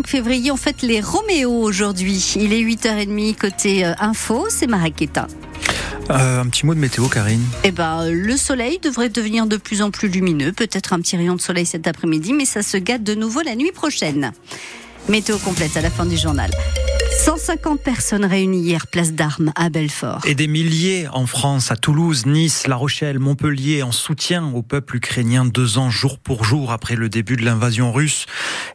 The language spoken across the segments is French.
5 février, on fête les Roméo aujourd'hui. Il est 8h30 côté euh, info, c'est Maraketa. Euh, un petit mot de météo, Karine. Eh ben, le soleil devrait devenir de plus en plus lumineux. Peut-être un petit rayon de soleil cet après-midi, mais ça se gâte de nouveau la nuit prochaine. Météo complète à la fin du journal. 150 personnes réunies hier place d'Armes à Belfort. Et des milliers en France, à Toulouse, Nice, La Rochelle, Montpellier, en soutien au peuple ukrainien deux ans jour pour jour après le début de l'invasion russe.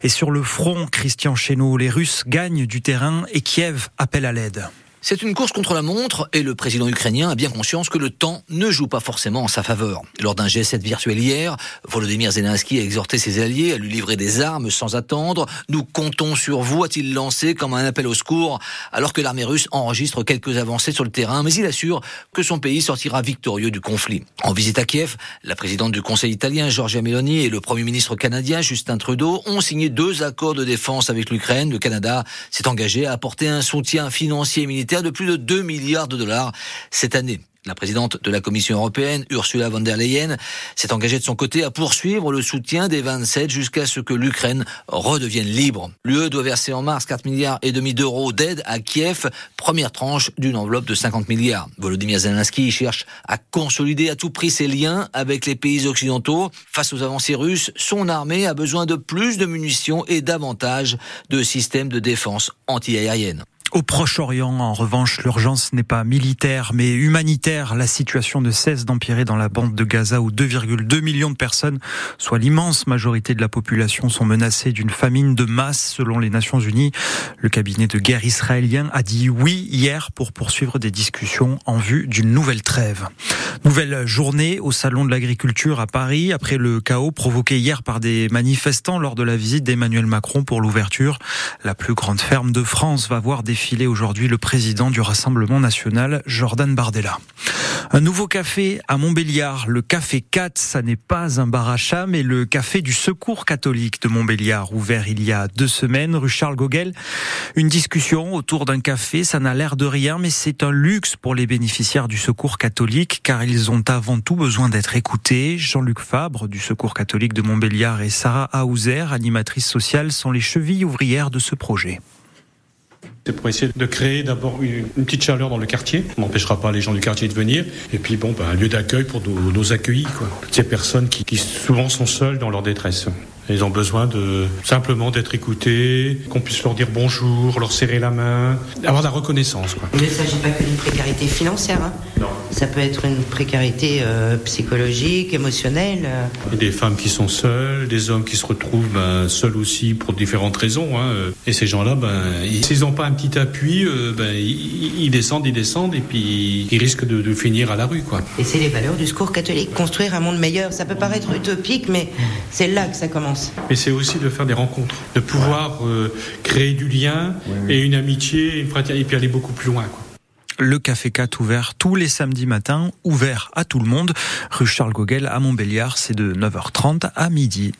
Et sur le front, Christian Chesneau, les Russes gagnent du terrain et Kiev appelle à l'aide. C'est une course contre la montre et le président ukrainien a bien conscience que le temps ne joue pas forcément en sa faveur. Lors d'un G7 virtuel hier, Volodymyr Zelensky a exhorté ses alliés à lui livrer des armes sans attendre. Nous comptons sur vous, a-t-il lancé comme un appel au secours, alors que l'armée russe enregistre quelques avancées sur le terrain, mais il assure que son pays sortira victorieux du conflit. En visite à Kiev, la présidente du Conseil italien, Giorgia Meloni, et le premier ministre canadien, Justin Trudeau, ont signé deux accords de défense avec l'Ukraine. Le Canada s'est engagé à apporter un soutien financier et militaire de plus de 2 milliards de dollars cette année. La présidente de la Commission européenne, Ursula von der Leyen, s'est engagée de son côté à poursuivre le soutien des 27 jusqu'à ce que l'Ukraine redevienne libre. L'UE doit verser en mars 4 milliards et demi d'euros d'aide à Kiev, première tranche d'une enveloppe de 50 milliards. Volodymyr Zelensky cherche à consolider à tout prix ses liens avec les pays occidentaux. Face aux avancées russes, son armée a besoin de plus de munitions et davantage de systèmes de défense anti-aérienne. Au Proche-Orient, en revanche, l'urgence n'est pas militaire, mais humanitaire. La situation ne cesse d'empirer dans la bande de Gaza où 2,2 millions de personnes, soit l'immense majorité de la population, sont menacées d'une famine de masse selon les Nations Unies. Le cabinet de guerre israélien a dit oui hier pour poursuivre des discussions en vue d'une nouvelle trêve. Nouvelle journée au Salon de l'Agriculture à Paris après le chaos provoqué hier par des manifestants lors de la visite d'Emmanuel Macron pour l'ouverture. La plus grande ferme de France va voir défiler aujourd'hui le président du Rassemblement national, Jordan Bardella. Un nouveau café à Montbéliard, le Café 4, ça n'est pas un bar à mais le café du Secours catholique de Montbéliard, ouvert il y a deux semaines, rue Charles Gauguel. Une discussion autour d'un café, ça n'a l'air de rien, mais c'est un luxe pour les bénéficiaires du Secours catholique, ils ont avant tout besoin d'être écoutés. Jean-Luc Fabre, du Secours catholique de Montbéliard, et Sarah Hauser, animatrice sociale, sont les chevilles ouvrières de ce projet. C'est pour essayer de créer d'abord une, petite chaleur dans le quartier. On n'empêchera pas les gens du quartier de venir. Et puis, bon, ben, un lieu d'accueil pour nos, nos accueillis, quoi. Ces personnes qui, qui souvent sont seules dans leur détresse. Ils ont besoin de simplement d'être écoutés, qu'on puisse leur dire bonjour, leur serrer la main, avoir de la reconnaissance. Quoi. Il ne s'agit pas que d'une précarité financière. Hein. Non. Ça peut être une précarité euh, psychologique, émotionnelle. euh. Des femmes qui sont seules, des hommes qui se retrouvent ben, seuls aussi pour différentes raisons. Hein. Et ces gens-là, ben, ils- s'ils n'ont pas un petit appui, euh, ben, ils, ils descendent, ils descendent, et puis ils risquent de, de finir à la rue. Quoi. Et c'est les valeurs du secours catholique. Construire un monde meilleur, ça peut paraître utopique, mais c'est là que ça commence. Mais c'est aussi de faire des rencontres, de pouvoir euh, créer du lien et une amitié, une fraternité, et puis aller beaucoup plus loin. Quoi. Le Café 4 ouvert tous les samedis matins, ouvert à tout le monde. Rue Charles Gauguel à Montbéliard, c'est de 9h30 à midi.